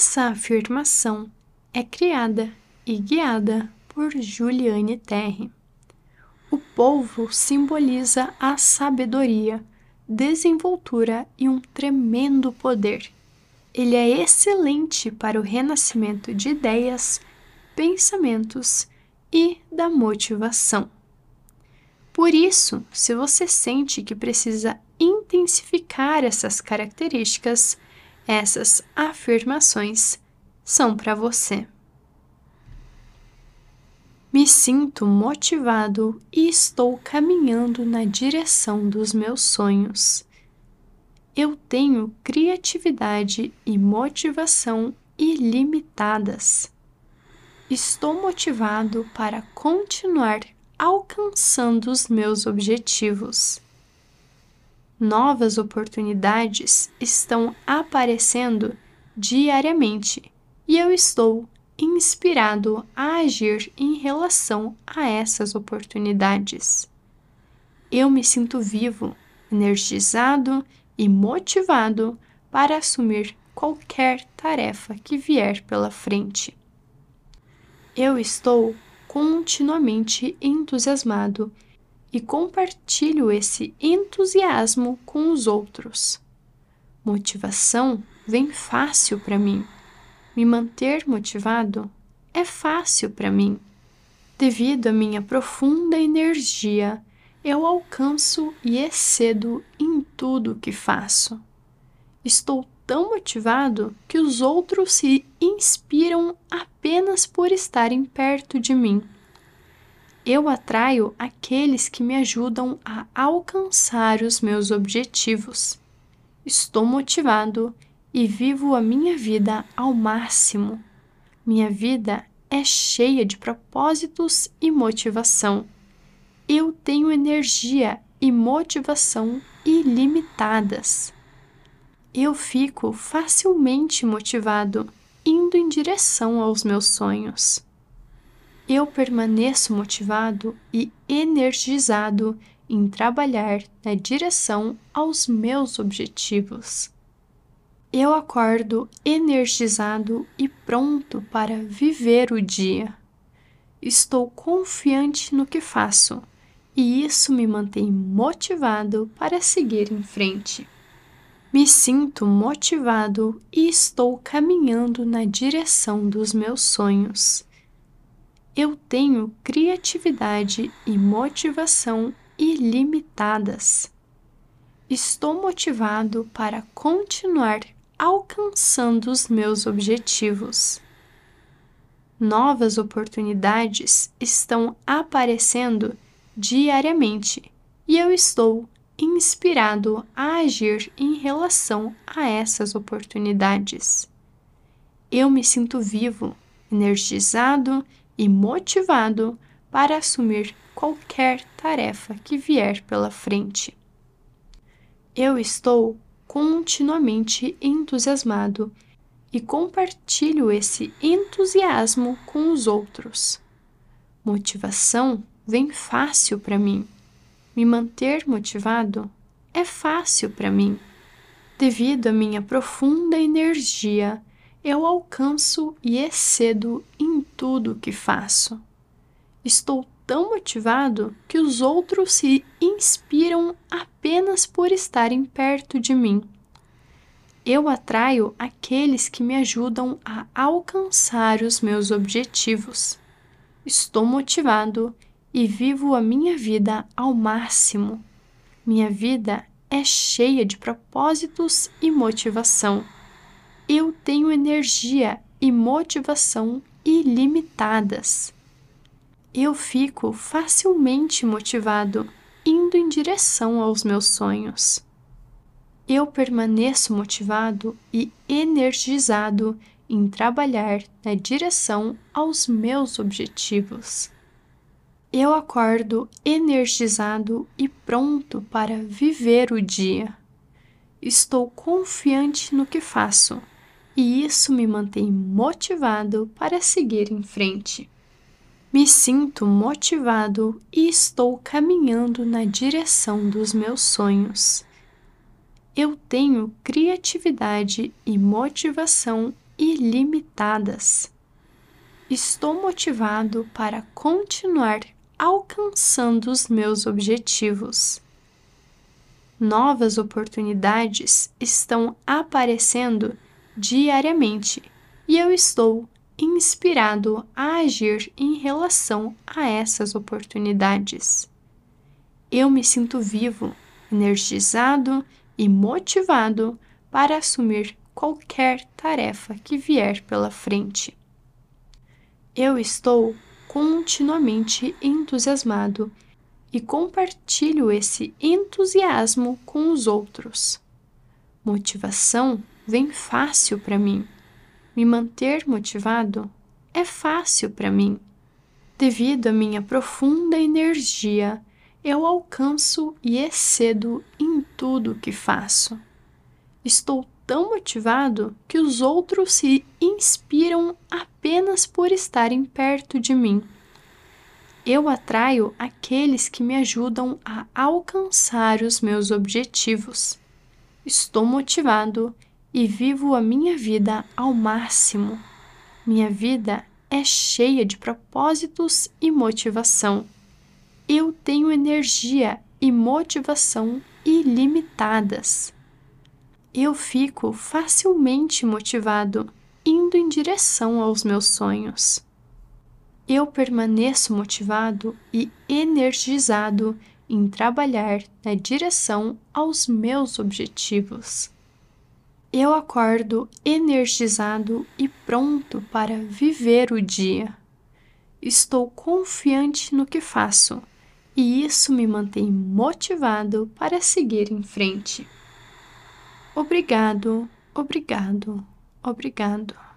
Essa afirmação é criada e guiada por Juliane Terre. O polvo simboliza a sabedoria, desenvoltura e um tremendo poder. Ele é excelente para o renascimento de ideias, pensamentos e da motivação. Por isso, se você sente que precisa intensificar essas características, essas afirmações são para você. Me sinto motivado e estou caminhando na direção dos meus sonhos. Eu tenho criatividade e motivação ilimitadas. Estou motivado para continuar alcançando os meus objetivos. Novas oportunidades estão aparecendo diariamente e eu estou inspirado a agir em relação a essas oportunidades. Eu me sinto vivo, energizado e motivado para assumir qualquer tarefa que vier pela frente. Eu estou continuamente entusiasmado e compartilho esse entusiasmo com os outros. Motivação vem fácil para mim. Me manter motivado é fácil para mim. Devido à minha profunda energia, eu alcanço e excedo em tudo que faço. Estou tão motivado que os outros se inspiram apenas por estarem perto de mim. Eu atraio aqueles que me ajudam a alcançar os meus objetivos. Estou motivado e vivo a minha vida ao máximo. Minha vida é cheia de propósitos e motivação. Eu tenho energia e motivação ilimitadas eu fico facilmente motivado, indo em direção aos meus sonhos. Eu permaneço motivado e energizado em trabalhar na direção aos meus objetivos. Eu acordo energizado e pronto para viver o dia. Estou confiante no que faço e isso me mantém motivado para seguir em frente. Me sinto motivado e estou caminhando na direção dos meus sonhos. Eu tenho criatividade e motivação ilimitadas. Estou motivado para continuar alcançando os meus objetivos. Novas oportunidades estão aparecendo diariamente e eu estou inspirado a agir em relação a essas oportunidades. Eu me sinto vivo, energizado e motivado para assumir qualquer tarefa que vier pela frente. Eu estou continuamente entusiasmado e compartilho esse entusiasmo com os outros. Motivação vem fácil para mim me manter motivado é fácil para mim. Devido à minha profunda energia, eu alcanço e excedo em tudo que faço. Estou tão motivado que os outros se inspiram apenas por estarem perto de mim. Eu atraio aqueles que me ajudam a alcançar os meus objetivos. Estou motivado e vivo a minha vida ao máximo. Minha vida é cheia de propósitos e motivação. Eu tenho energia e motivação ilimitadas. Eu fico facilmente motivado, indo em direção aos meus sonhos. Eu permaneço motivado e energizado em trabalhar na direção aos meus objetivos eu acordo energizado e pronto para viver o dia. Estou confiante no que faço e isso me mantém motivado para seguir em frente. Me sinto motivado e estou caminhando na direção dos meus sonhos. Eu tenho criatividade e motivação ilimitadas. Estou motivado para continuar alcançando os meus objetivos. Novas oportunidades estão aparecendo diariamente e eu estou inspirado a agir em relação a essas oportunidades. Eu me sinto vivo, energizado e motivado para assumir qualquer tarefa que vier pela frente. Eu estou continuamente entusiasmado e compartilho esse entusiasmo com os outros. Motivação vem fácil para mim. Me manter motivado é fácil para mim. Devido à minha profunda energia, eu alcanço e excedo em tudo que faço. Estou tão motivado que os outros se inspiram apenas por estarem perto de mim. Eu atraio aqueles que me ajudam a alcançar os meus objetivos. Estou motivado e vivo a minha vida ao máximo. Minha vida é cheia de propósitos e motivação. Eu tenho energia e motivação ilimitadas. Eu fico facilmente motivado, indo em direção aos meus sonhos. Eu permaneço motivado e energizado em trabalhar na direção aos meus objetivos. Eu acordo energizado e pronto para viver o dia. Estou confiante no que faço e isso me mantém motivado para seguir em frente. Obrigado, obrigado, obrigado.